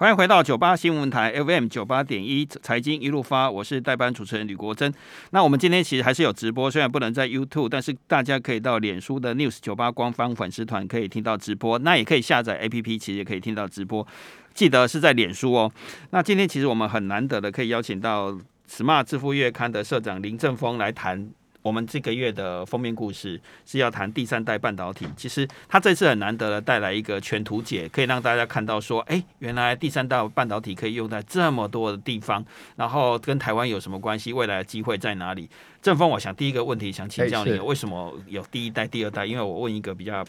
欢迎回到九八新闻台 FM 九八点一财经一路发，我是代班主持人吕国珍。那我们今天其实还是有直播，虽然不能在 YouTube，但是大家可以到脸书的 News 九八官方粉丝团可以听到直播，那也可以下载 APP，其实也可以听到直播。记得是在脸书哦。那今天其实我们很难得的可以邀请到 Smart 智富月刊的社长林正峰来谈。我们这个月的封面故事是要谈第三代半导体。其实他这次很难得的带来一个全图解，可以让大家看到说，哎，原来第三代半导体可以用在这么多的地方，然后跟台湾有什么关系？未来的机会在哪里？正峰，我想第一个问题想请教你，为什么有第一代、第二代？因为我问一个比较。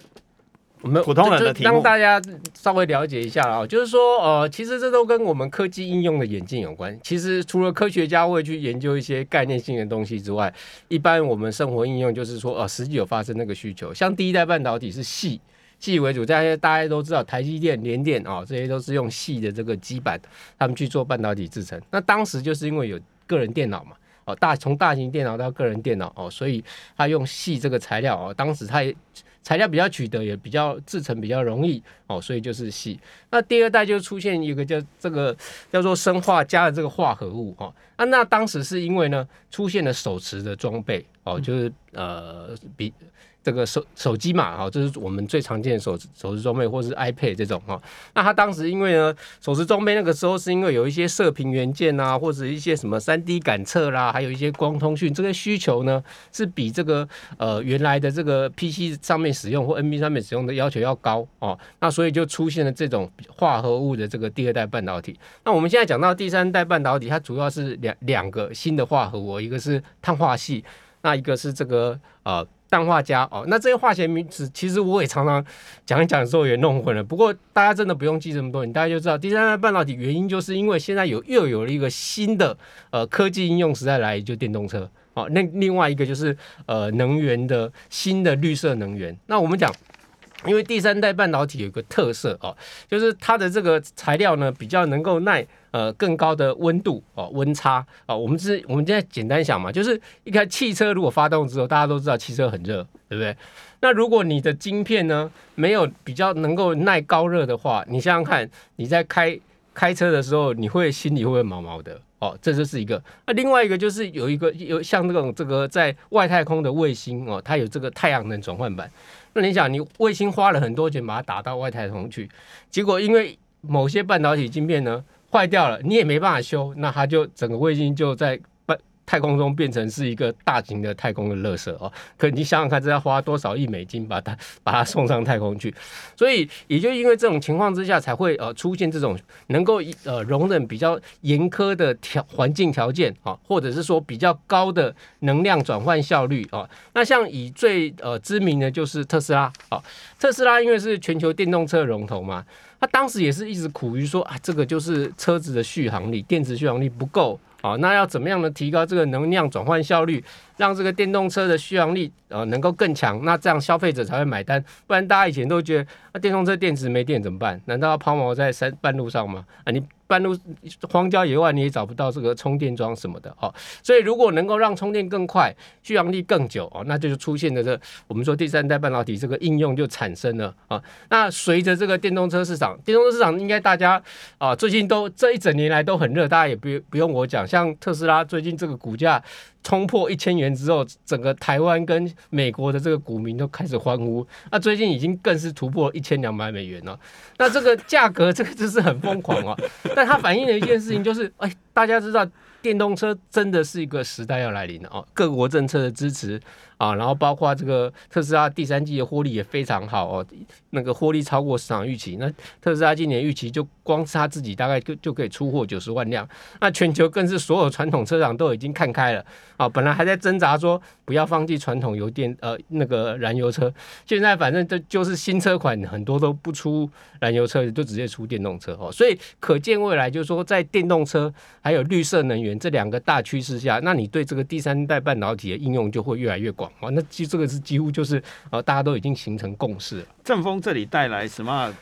我们普通人的题目，让大家稍微了解一下啊，就是说，呃，其实这都跟我们科技应用的演进有关。其实除了科学家会去研究一些概念性的东西之外，一般我们生活应用就是说，呃，实际有发生那个需求。像第一代半导体是细细为主，大家大家都知道，台积电、联电啊，这些都是用细的这个基板，他们去做半导体制成。那当时就是因为有个人电脑嘛，哦，大从大型电脑到个人电脑哦，所以他用细这个材料哦，当时他也。材料比较取得也比较制成比较容易哦，所以就是细。那第二代就出现一个叫这个叫做生化加的这个化合物哦。啊，那当时是因为呢出现了手持的装备哦，就是呃比。这个手手机嘛，哈，这是我们最常见的手手持装备，或是 iPad 这种哈。那他当时因为呢，手持装备那个时候是因为有一些射频元件啊，或者一些什么 3D 感测啦，还有一些光通讯这些需求呢，是比这个呃原来的这个 PC 上面使用或 NB 上面使用的要求要高哦。那所以就出现了这种化合物的这个第二代半导体。那我们现在讲到第三代半导体，它主要是两两个新的化合物，一个是碳化系，那一个是这个呃。氮化镓哦，那这些化学名词其实我也常常讲一讲的时候也弄混了。不过大家真的不用记这么多，你大家就知道第三代半导体原因就是因为现在有又有了一个新的呃科技应用时代来，就电动车哦。那另外一个就是呃能源的新的绿色能源。那我们讲。因为第三代半导体有个特色哦，就是它的这个材料呢比较能够耐呃更高的温度哦温差哦。我们是我们现在简单想嘛，就是一台汽车如果发动之后，大家都知道汽车很热，对不对？那如果你的晶片呢没有比较能够耐高热的话，你想想看，你在开开车的时候，你会心里会不会毛毛的哦？这就是一个。那另外一个就是有一个有像这种这个在外太空的卫星哦，它有这个太阳能转换板。那你想，你卫星花了很多钱把它打到外太空去，结果因为某些半导体晶片呢坏掉了，你也没办法修，那它就整个卫星就在。太空中变成是一个大型的太空的垃圾哦，可你想想看，这要花多少亿美金把它把它送上太空去？所以也就因为这种情况之下，才会呃出现这种能够呃容忍比较严苛的条环境条件啊，或者是说比较高的能量转换效率啊。那像以最呃知名的就是特斯拉啊，特斯拉因为是全球电动车龙头嘛，他当时也是一直苦于说啊，这个就是车子的续航力，电池续航力不够。啊，那要怎么样呢提高这个能量转换效率，让这个电动车的续航力呃能够更强？那这样消费者才会买单。不然大家以前都觉得，那、啊、电动车电池没电怎么办？难道要抛锚在山半路上吗？啊，你。半路荒郊野外，你也找不到这个充电桩什么的哦，所以如果能够让充电更快、续航力更久哦，那就是出现了这我们说第三代半导体这个应用就产生了啊。那随着这个电动车市场，电动车市场应该大家啊最近都这一整年来都很热，大家也不不用我讲，像特斯拉最近这个股价。冲破一千元之后，整个台湾跟美国的这个股民都开始欢呼。那最近已经更是突破一千两百美元了。那这个价格，这个就是很疯狂啊！但它反映了一件事情，就是哎，大家知道电动车真的是一个时代要来临了哦，各国政策的支持。啊，然后包括这个特斯拉第三季的获利也非常好哦，那个获利超过市场预期。那特斯拉今年预期就光是他自己大概就就可以出货九十万辆，那全球更是所有传统车厂都已经看开了啊，本来还在挣扎说不要放弃传统油电呃那个燃油车，现在反正这就是新车款很多都不出燃油车，就直接出电动车哦，所以可见未来就是说在电动车还有绿色能源这两个大趋势下，那你对这个第三代半导体的应用就会越来越广。哦，那其实这个是几乎就是呃，大家都已经形成共识了。正风这里带来什么？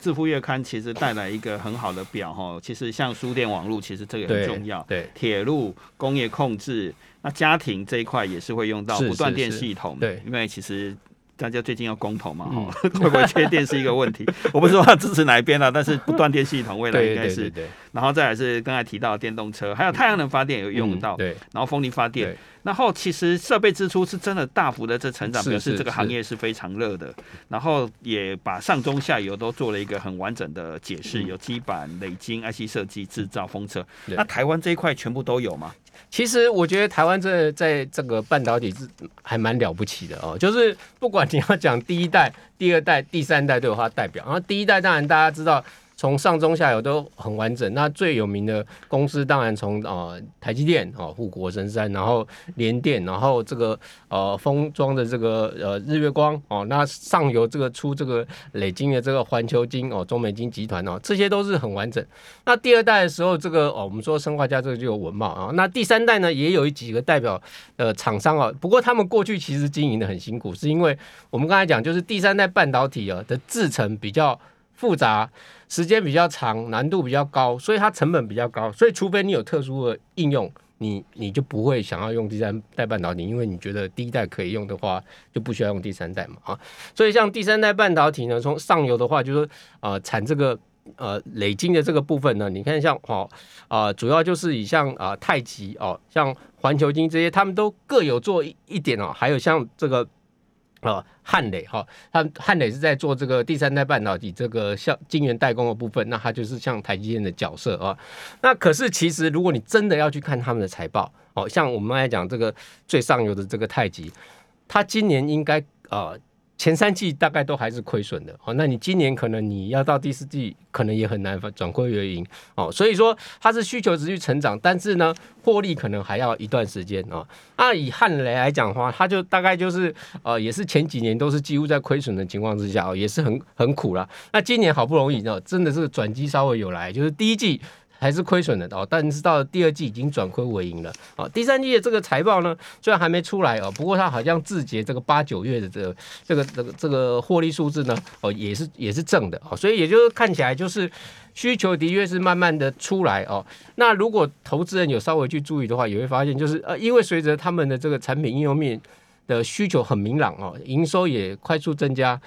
致富月刊其实带来一个很好的表哈。其实像输电网络，其实这个很重要。对，铁路、工业控制，那家庭这一块也是会用到不断电系统。对，因为其实大家最近要公投嘛，哈、嗯，会不会缺电是一个问题？我不是说他支持哪一边啊，但是不断电系统未来应该是，对对对对，然后再来是刚才提到的电动车，还有太阳能发电有用到，对，然后风力发电。然后其实设备支出是真的大幅的这成长，表示这个行业是非常热的。然后也把上中下游都做了一个很完整的解释，有基板、磊晶、IC 设计、制造、封测。那台湾这一块全部都有吗？其实我觉得台湾这在这个半导体是还蛮了不起的哦，就是不管你要讲第一代、第二代、第三代都有它代表。然后第一代当然大家知道。从上中下游都很完整。那最有名的公司当然从呃台积电哦，护国神山，然后联电，然后这个呃封装的这个呃日月光哦，那上游这个出这个磊晶的这个环球晶哦，中美晶集团哦，这些都是很完整。那第二代的时候，这个哦我们说生化家这个就有稳懋啊。那第三代呢，也有几个代表呃厂商啊，不过他们过去其实经营的很辛苦，是因为我们刚才讲就是第三代半导体啊的制程比较复杂。时间比较长，难度比较高，所以它成本比较高。所以除非你有特殊的应用，你你就不会想要用第三代半导体，因为你觉得第一代可以用的话，就不需要用第三代嘛啊。所以像第三代半导体呢，从上游的话，就是说呃产这个呃磊晶的这个部分呢，你看像哦啊、主要就是以像啊、太极哦，像环球金这些，他们都各有做一一点哦，还有像这个。哦，汉磊哈，他汉磊是在做这个第三代半导体这个像晶圆代工的部分，那他就是像台积电的角色啊。那可是其实如果你真的要去看他们的财报，哦，像我们来讲这个最上游的这个太极，他今年应该啊。前三季大概都还是亏损的哦，那你今年可能你要到第四季，可能也很难转亏为盈哦。所以说它是需求持续成长，但是呢，获利可能还要一段时间哦。那以汉雷来讲的话，它就大概就是呃，也是前几年都是几乎在亏损的情况之下哦，也是很很苦了。那今年好不容易哦，真的是转机稍微有来，就是第一季。还是亏损的哦，但是到了第二季已经转亏为盈了哦。第三季的这个财报呢，虽然还没出来哦，不过它好像自结这个八九月的这个这个这个这个获利数字呢哦，也是也是正的哦，所以也就是看起来就是需求的确是慢慢的出来哦。那如果投资人有稍微去注意的话，也会发现就是呃，因为随着他们的这个产品应用面的需求很明朗哦，营收也快速增加。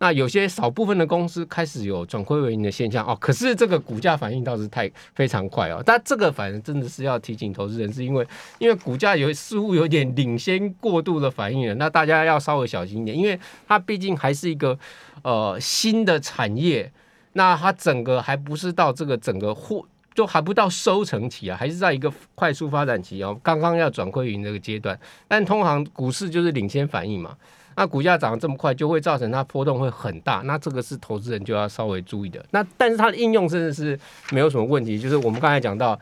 那有些少部分的公司开始有转亏为盈的现象哦，可是这个股价反应倒是太非常快哦。但这个反正真的是要提醒投资人，是因为因为股价有似乎有点领先过度的反应了，那大家要稍微小心一点，因为它毕竟还是一个呃新的产业，那它整个还不是到这个整个货就还不到收成期啊，还是在一个快速发展期哦，刚刚要转亏为盈这个阶段。但通常股市就是领先反应嘛。那股价涨得这么快，就会造成它波动会很大。那这个是投资人就要稍微注意的。那但是它的应用甚至是没有什么问题。就是我们刚才讲到，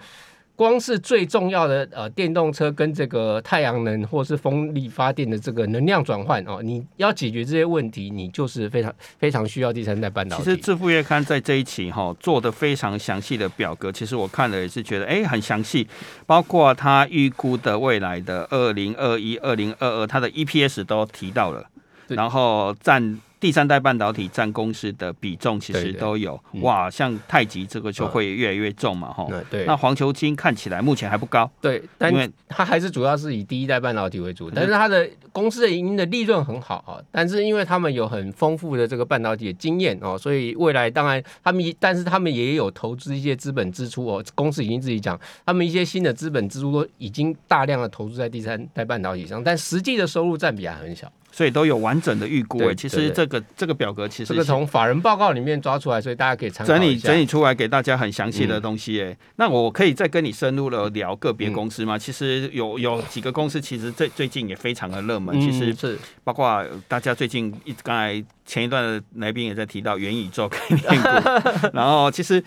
光是最重要的呃电动车跟这个太阳能或是风力发电的这个能量转换哦，你要解决这些问题，你就是非常非常需要第三代半导体。其实《致富月刊》在这一期哈、哦、做的非常详细的表格，其实我看了也是觉得哎很详细，包括他预估的未来的二零二一、二零二二，他的 EPS 都提到了，然后占。第三代半导体占公司的比重其实都有对对哇，像太极这个就会越来越重嘛，哈、嗯。对。那黄球晶看起来目前还不高，对，但因为它还是主要是以第一代半导体为主，但是它的公司的营运的利润很好啊。但是因为他们有很丰富的这个半导体的经验哦，所以未来当然他们，但是他们也有投资一些资本支出哦。公司已经自己讲，他们一些新的资本支出都已经大量的投资在第三代半导体上，但实际的收入占比还很小。所以都有完整的预估诶，其实这个这个表格其实这个从法人报告里面抓出来，所以大家可以参考整理整理出来给大家很详细的东西诶、嗯。那我可以再跟你深入的聊个别公司吗？嗯、其实有有几个公司，其实最最近也非常的热门，其实是包括大家最近一刚才。前一段的来宾也在提到元宇宙概念股，然后其实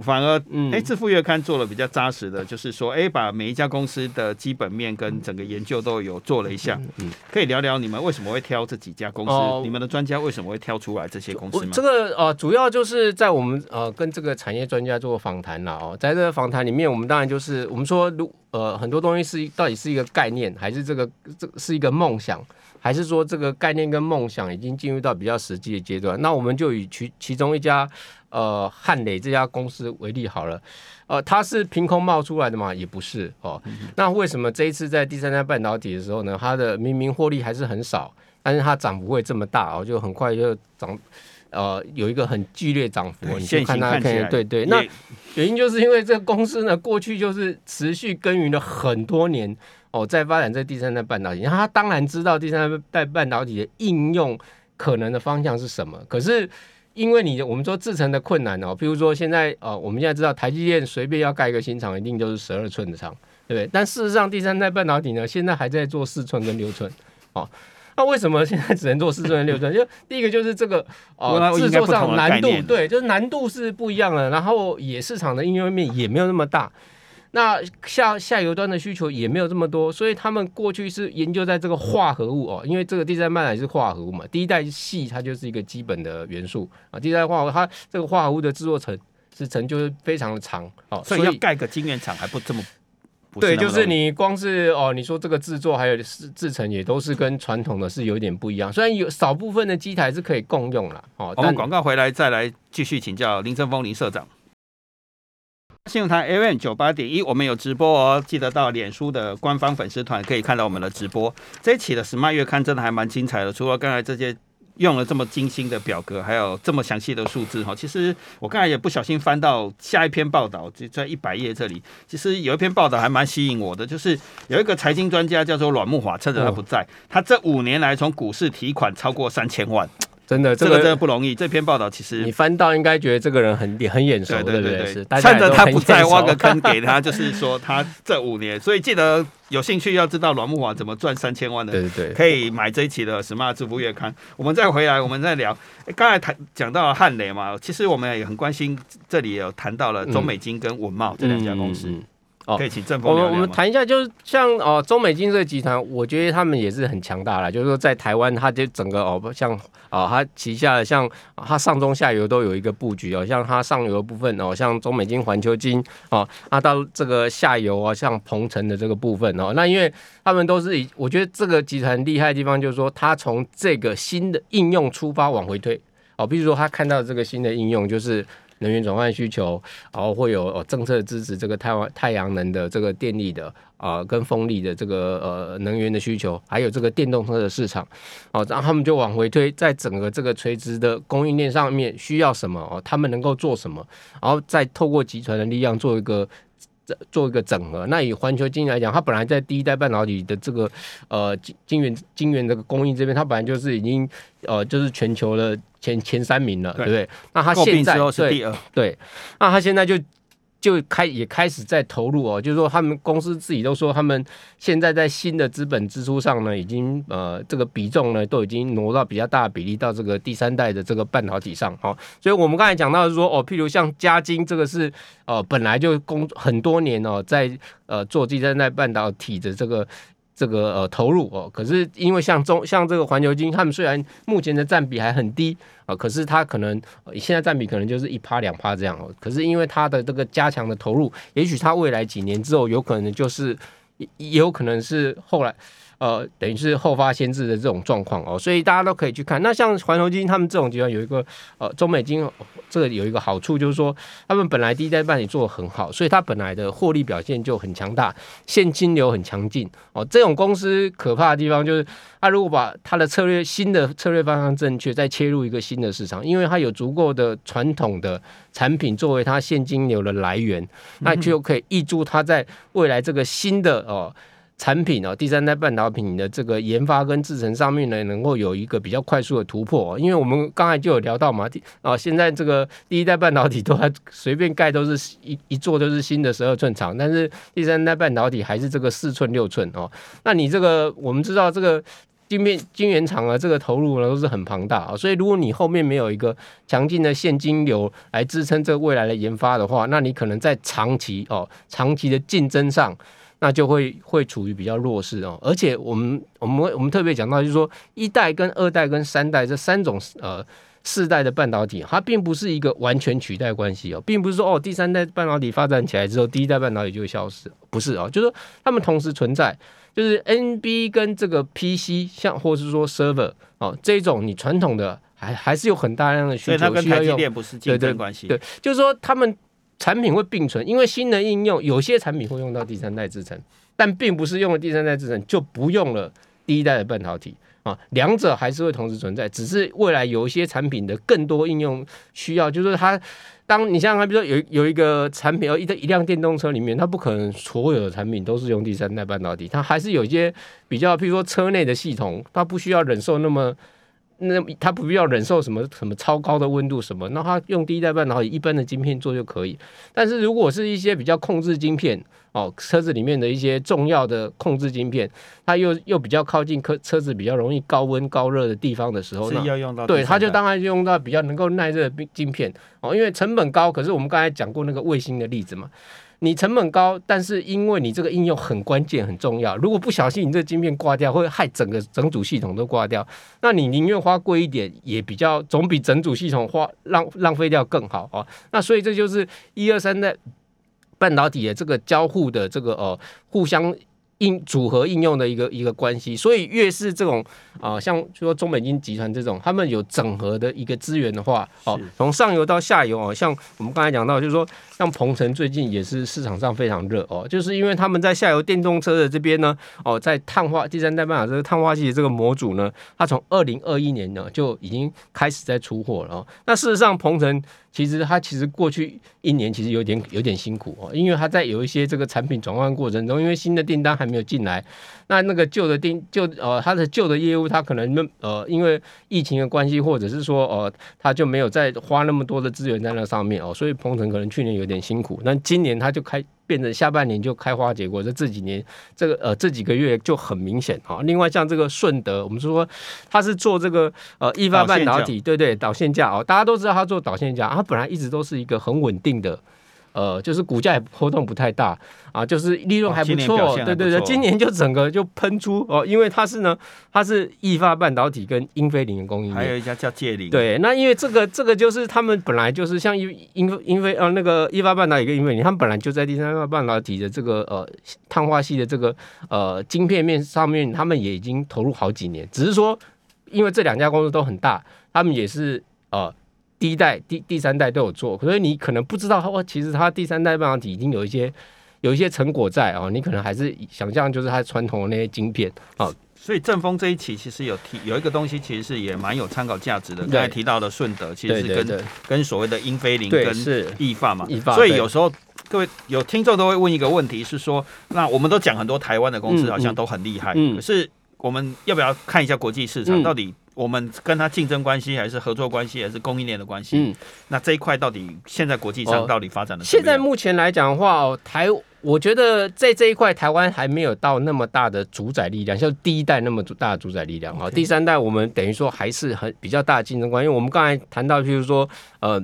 反而哎，致富月刊做了比较扎实的，就是说哎，把每一家公司的基本面跟整个研究都有做了一下。嗯，可以聊聊你们为什么会挑这几家公司？哦、你们的专家为什么会挑出来这些公司吗？这个呃，主要就是在我们呃跟这个产业专家做访谈了哦，在这个访谈里面，我们当然就是我们说，如呃很多东西是到底是一个概念，还是这个这是一个梦想？还是说这个概念跟梦想已经进入到比较实际的阶段？那我们就以其其中一家呃汉磊这家公司为例好了。呃，它是凭空冒出来的嘛？也不是哦。那为什么这一次在第三代半导体的时候呢？它的明明获利还是很少，但是它涨不会这么大哦，就很快就涨，呃，有一个很剧烈涨幅，你就看它可以，对对。那原因就是因为这个公司呢，过去就是持续耕耘了很多年哦，在发展这第三代半导体，它当然知道第三代半导体的应用可能的方向是什么，可是。因为你我们说制成的困难哦，比如说现在呃，我们现在知道台积电随便要盖一个新厂，一定就是十二寸的厂，对不对？但事实上，第三代半导体呢，现在还在做四寸跟六寸，哦，那为什么现在只能做四寸跟六寸？就第一个就是这个呃制作上难度，对，就是难度是不一样的，然后也市场的应用面也没有那么大。那下下游端的需求也没有这么多，所以他们过去是研究在这个化合物哦，因为这个第三代半导体是化合物嘛，第一代系它就是一个基本的元素啊，第一代化合物它这个化合物的制作成是程就是非常的长哦，所以要盖个晶圆厂还不这么，不对，就是你光是哦，你说这个制作还有制制成也都是跟传统的是有点不一样，虽然有少部分的机台是可以共用了哦。我们广告回来再来继续请教林正峰林社长。信用台 AM 九八点一，我们有直播哦，记得到脸书的官方粉丝团可以看到我们的直播。这一期的 Smart 月刊真的还蛮精彩的，除了刚才这些用了这么精心的表格，还有这么详细的数字哈。其实我刚才也不小心翻到下一篇报道，就在一百页这里。其实有一篇报道还蛮吸引我的，就是有一个财经专家叫做阮木华，趁着他不在，他这五年来从股市提款超过三千万。真的，这个、真的不容易。这篇报道其实你翻到应该觉得这个人很很眼熟，对对对对。趁着他不在，挖个坑给他，就是说他这五年。所以记得有兴趣要知道阮木华怎么赚三千万的，对对对，可以买这一期的《Smart 致富月刊》。我们再回来，我们再聊。刚才谈讲到了汉磊嘛，其实我们也很关心。这里有谈到了中美金跟文茂这两家公司。嗯嗯嗯哦，可以请正丰。我们我们谈一下，就是像哦中美金这个集团，我觉得他们也是很强大了。就是说在台湾，它就整个哦像哦它旗下的像它上中下游都有一个布局哦，像它上游的部分哦，像中美金、环球金哦，那到这个下游啊，像鹏程的这个部分哦，那因为他们都是以我觉得这个集团厉害的地方，就是说它从这个新的应用出发往回推哦，比如说他看到这个新的应用就是。能源转换需求，然后会有哦政策支持这个太阳太阳能的这个电力的啊、跟风力的这个呃能源的需求，还有这个电动车的市场，哦，然后他们就往回推，在整个这个垂直的供应链上面需要什么哦，他们能够做什么，然后再透过集团的力量做一个做一个整合。那以环球晶来讲，它本来在第一代半导体的这个呃晶晶圆晶圆这个供应这边，它本来就是已经呃就是全球的。前前三名了，对不对？那它现在是第二，对，对，那它现在就就开也开始在投入哦，就是说他们公司自己都说，他们现在在新的资本支出上呢，已经呃这个比重呢都已经挪到比较大的比例到这个第三代的这个半导体上哦。所以我们刚才讲到是说哦，譬如像嘉金这个是呃本来就工很多年哦，在呃做第三代半导体的这个。这个呃投入哦，可是因为像中像这个环球金，他们虽然目前的占比还很低啊，可是它可能现在占比可能就是一趴两趴这样哦。可是因为它的这个加强的投入，也许它未来几年之后有可能就是也有可能是后来。呃，等于是后发先至的这种状况哦，所以大家都可以去看。那像环球基金他们这种集团有一个呃中美金，这个有一个好处就是说，他们本来第一代办理做得很好，所以它本来的获利表现就很强大，现金流很强劲哦。这种公司可怕的地方就是，它如果把它的策略新的策略方向正确，再切入一个新的市场，因为它有足够的传统的产品作为它现金流的来源，那就可以挹注它在未来这个新的哦。产品哦，第三代半导体的这个研发跟制程上面呢，能够有一个比较快速的突破。因为我们刚才就有聊到嘛，啊，现在这个第一代半导体都还随便盖，都是一一座都是新的十二寸厂，但是第三代半导体还是这个四寸六寸哦。那你这个我们知道这个晶片晶圆厂啊，这个投入呢都是很庞大啊，所以如果你后面没有一个强劲的现金流来支撑这个未来的研发的话，那你可能在长期哦，长期的竞争上。那就会会处于比较弱势哦，而且我们我们我们特别讲到，就是说一代跟二代跟三代这三种呃四代的半导体，它并不是一个完全取代关系哦，并不是说哦第三代半导体发展起来之后，第一代半导体就会消失，不是哦，就是说它们同时存在，就是 NB 跟这个 PC 像或是说 server 哦这种你传统的还还是有很大量的需求，所以它跟台积电不是竞争关系，对，就是说他们。产品会并存，因为新的应用有些产品会用到第三代制程，但并不是用了第三代制程就不用了第一代的半导体啊，两者还是会同时存在，只是未来有一些产品的更多应用需要，就是它当你想想看，比如说有有一个产品，有一一辆电动车里面，它不可能所有的产品都是用第三代半导体，它还是有一些比较，譬如说车内的系统，它不需要忍受那么。那他不必要忍受什么什么超高的温度什么，那他用第一代半导体一般的晶片做就可以。但是如果是一些比较控制晶片哦，车子里面的一些重要的控制晶片，它又又比较靠近车车子比较容易高温高热的地方的时候，是要用到对，它就当然就用到比较能够耐热的晶片哦，因为成本高。可是我们刚才讲过那个卫星的例子嘛。你成本高，但是因为你这个应用很关键很重要，如果不小心你这个晶片挂掉，会害整个整组系统都挂掉。那你宁愿花贵一点，也比较总比整组系统花浪浪费掉更好啊。那所以这就是一二三的半导体的这个交互的这个呃互相。应组合应用的一个一个关系，所以越是这种啊、呃，像说中美金集团这种，他们有整合的一个资源的话，哦，从上游到下游哦，像我们刚才讲到，就是说像鹏程最近也是市场上非常热哦，就是因为他们在下游电动车的这边呢，哦，在碳化第三代半导体这个碳化矽的这个模组呢，它从二零二一年呢就已经开始在出货了哦。那事实上，鹏程。其实它其实过去一年其实有点有点辛苦哦，因为它在有一些这个产品转换过程中，因为新的订单还没有进来，那那个旧的订旧呃他的旧的业务他可能呃因为疫情的关系，或者是说呃他就没有再花那么多的资源在那上面哦，所以鹏程可能去年有点辛苦，那今年他就开。变成下半年就开花结果，这这几年这个呃这几个月就很明显啊。另外像这个顺德，我们说他是做这个呃易发半导体，对对导线架哦，大家都知道他做导线架，他本来一直都是一个很稳定的。呃，就是股价也波动不太大啊，就是利润还不错，哦、对对对，今年就整个就喷出哦，因为它是呢，它是易发半导体跟英飞凌的供应链，还有一家叫界灵，对，那因为这个这个就是他们本来就是像英英英飞呃那个易发半导体跟英飞凌，他们本来就在第三代半导体的这个呃碳化系的这个呃晶片面上面，他们也已经投入好几年，只是说因为这两家公司都很大，他们也是呃。第一代、第第三代都有做，所以你可能不知道，哇，其实它第三代半导体已经有一些有一些成果在啊、哦，你可能还是想象就是它传统的那些晶片啊。哦、所以正风这一期其实有提有一个东西，其实是也蛮有参考价值的。刚才提到的顺德，其实是跟跟所谓的英菲林跟易发嘛，所以有时候各位有听众都会问一个问题，是说，那我们都讲很多台湾的公司好像都很厉害，可是我们要不要看一下国际市场到底？嗯我们跟他竞争关系，还是合作关系，还是供应链的关系？嗯，那这一块到底现在国际上到底发展的？现在目前来讲的话，哦，台我觉得在这一块台湾还没有到那么大的主宰力量，像第一代那么大的主宰力量啊。第三代我们等于说还是很比较大的竞争关系，因为我们刚才谈到，譬如说呃。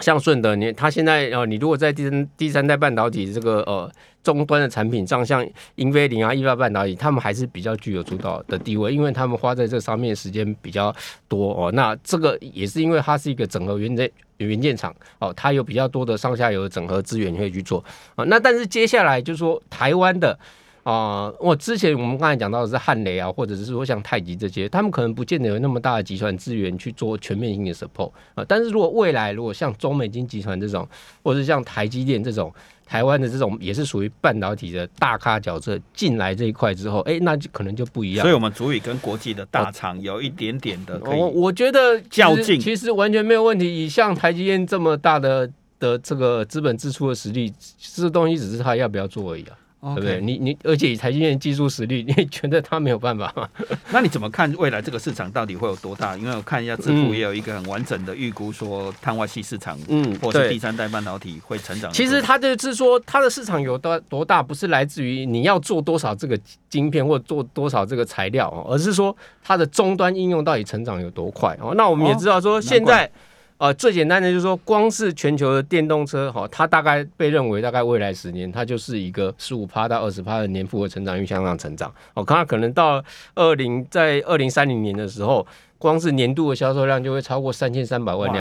像顺德，你他现在呃，你如果在第三第三代半导体这个呃终端的产品上，像英飞凌啊、意法半导体，他们还是比较具有主导的地位，因为他们花在这上面时间比较多哦。那这个也是因为它是一个整合元件元件厂哦，它有比较多的上下游整合资源可以去做啊。那但是接下来就是说台湾的。啊、我之前我们刚才讲到的是汉雷啊，或者是说像太极这些，他们可能不见得有那么大的集团资源去做全面性的 support 啊、但是如果未来如果像中美金集团这种，或者是像台积电这种，台湾的这种也是属于半导体的大咖角色进来这一块之后，哎、欸，那就可能就不一样。所以我们足以跟国际的大厂有一点点的，我我觉得较劲，其实完全没有问题。以像台积电这么大的的这个资本支出的实力，这东西只是他要不要做而已啊。对不对？你你，而且以台积电技术实力，你觉得他没有办法吗？那你怎么看未来这个市场到底会有多大？因为我看一下智库也有一个很完整的预估，说碳化矽市场，嗯，或是第三代半导体会成长。其实它就是说，它的市场有多多大，不是来自于你要做多少这个晶片或做多少这个材料，而是说它的终端应用到底成长有多快哦。那我们也知道说现在。哦呃，最简单的就是说，光是全球的电动车，哈，它大概被认为大概未来十年，它就是一个十五趴到二十趴的年复合成长率向上成长。哦，它可能到二零在二零三零年的时候，光是年度的销售量就会超过三千三百万辆。